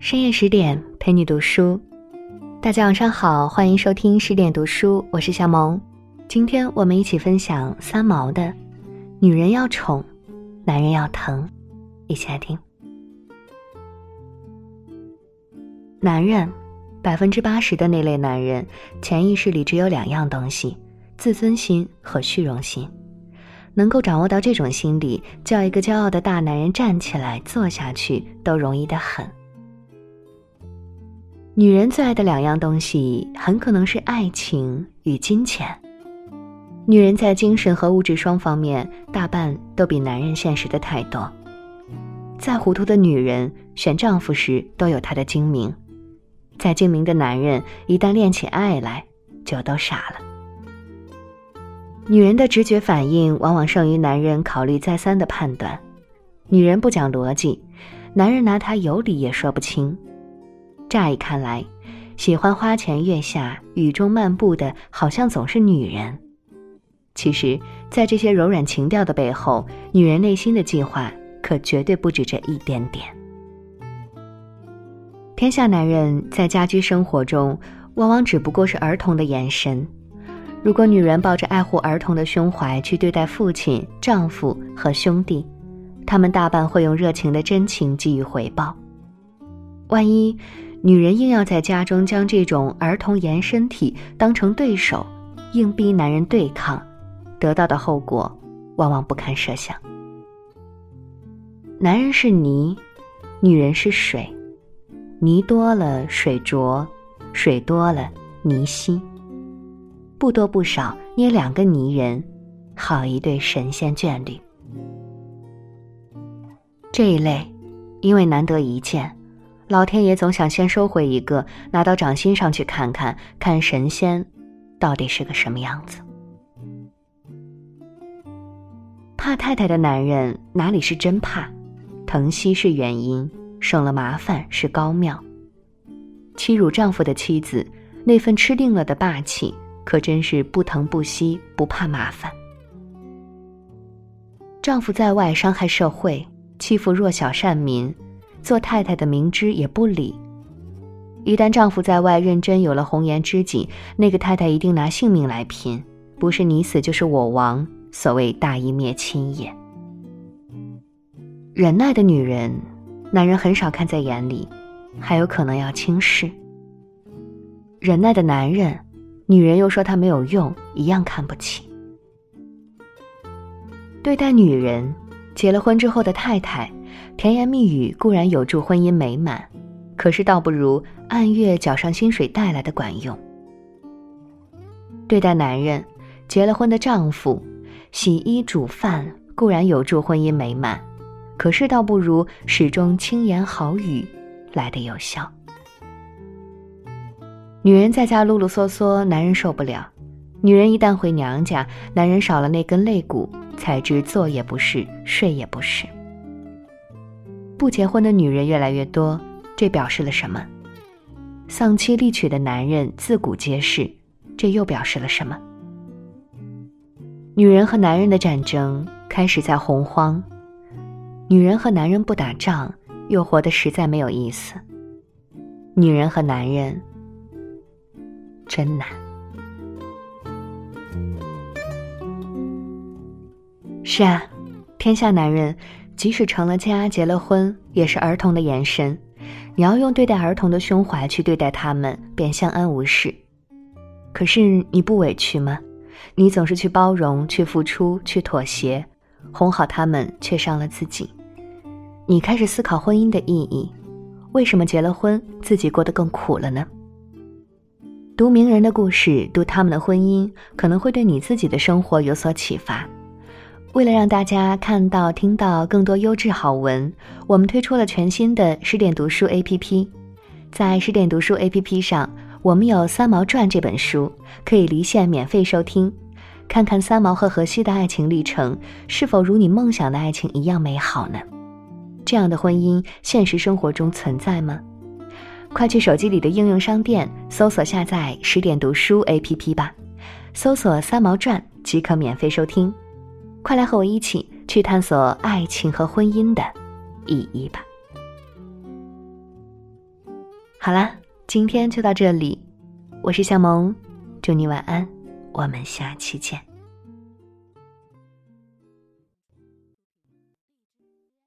深夜十点陪你读书，大家晚上好，欢迎收听十点读书，我是小萌。今天我们一起分享三毛的《女人要宠，男人要疼》，一起来听。男人，百分之八十的那类男人，潜意识里只有两样东西：自尊心和虚荣心。能够掌握到这种心理，叫一个骄傲的大男人站起来坐下去，都容易得很。女人最爱的两样东西，很可能是爱情与金钱。女人在精神和物质双方面，大半都比男人现实的太多。再糊涂的女人选丈夫时，都有她的精明；再精明的男人，一旦恋起爱来，就都傻了。女人的直觉反应，往往胜于男人考虑再三的判断。女人不讲逻辑，男人拿她有理也说不清。乍一看来，喜欢花前月下、雨中漫步的，好像总是女人。其实，在这些柔软情调的背后，女人内心的计划可绝对不止这一点点。天下男人在家居生活中，往往只不过是儿童的眼神。如果女人抱着爱护儿童的胸怀去对待父亲、丈夫和兄弟，他们大半会用热情的真情给予回报。万一，女人硬要在家中将这种儿童延伸体当成对手，硬逼男人对抗，得到的后果往往不堪设想。男人是泥，女人是水，泥多了水浊，水多了泥稀。不多不少，捏两个泥人，好一对神仙眷侣。这一类，因为难得一见。老天爷总想先收回一个，拿到掌心上去看看，看神仙到底是个什么样子。怕太太的男人哪里是真怕，疼惜是原因，省了麻烦是高妙。欺辱丈夫的妻子，那份吃定了的霸气，可真是不疼不惜，不怕麻烦。丈夫在外伤害社会，欺负弱小善民。做太太的明知也不理。一旦丈夫在外认真有了红颜知己，那个太太一定拿性命来拼，不是你死就是我亡。所谓大义灭亲也。忍耐的女人，男人很少看在眼里，还有可能要轻视。忍耐的男人，女人又说他没有用，一样看不起。对待女人，结了婚之后的太太。甜言蜜语固然有助婚姻美满，可是倒不如按月缴上薪水带来的管用。对待男人，结了婚的丈夫，洗衣煮饭固然有助婚姻美满，可是倒不如始终轻言好语来的有效。女人在家啰啰嗦嗦，男人受不了；女人一旦回娘家，男人少了那根肋骨，才知坐也不是，睡也不是。不结婚的女人越来越多，这表示了什么？丧妻立娶的男人自古皆是，这又表示了什么？女人和男人的战争开始在洪荒，女人和男人不打仗，又活得实在没有意思。女人和男人真难。是啊，天下男人。即使成了家、结了婚，也是儿童的延伸。你要用对待儿童的胸怀去对待他们，便相安无事。可是你不委屈吗？你总是去包容、去付出、去妥协，哄好他们，却伤了自己。你开始思考婚姻的意义：为什么结了婚，自己过得更苦了呢？读名人的故事，读他们的婚姻，可能会对你自己的生活有所启发。为了让大家看到、听到更多优质好文，我们推出了全新的十点读书 APP。在十点读书 APP 上，我们有《三毛传》这本书，可以离线免费收听，看看三毛和荷西的爱情历程是否如你梦想的爱情一样美好呢？这样的婚姻，现实生活中存在吗？快去手机里的应用商店搜索下载十点读书 APP 吧，搜索《三毛传》即可免费收听。快来和我一起去探索爱情和婚姻的意义吧。好啦，今天就到这里，我是向萌，祝你晚安，我们下期见。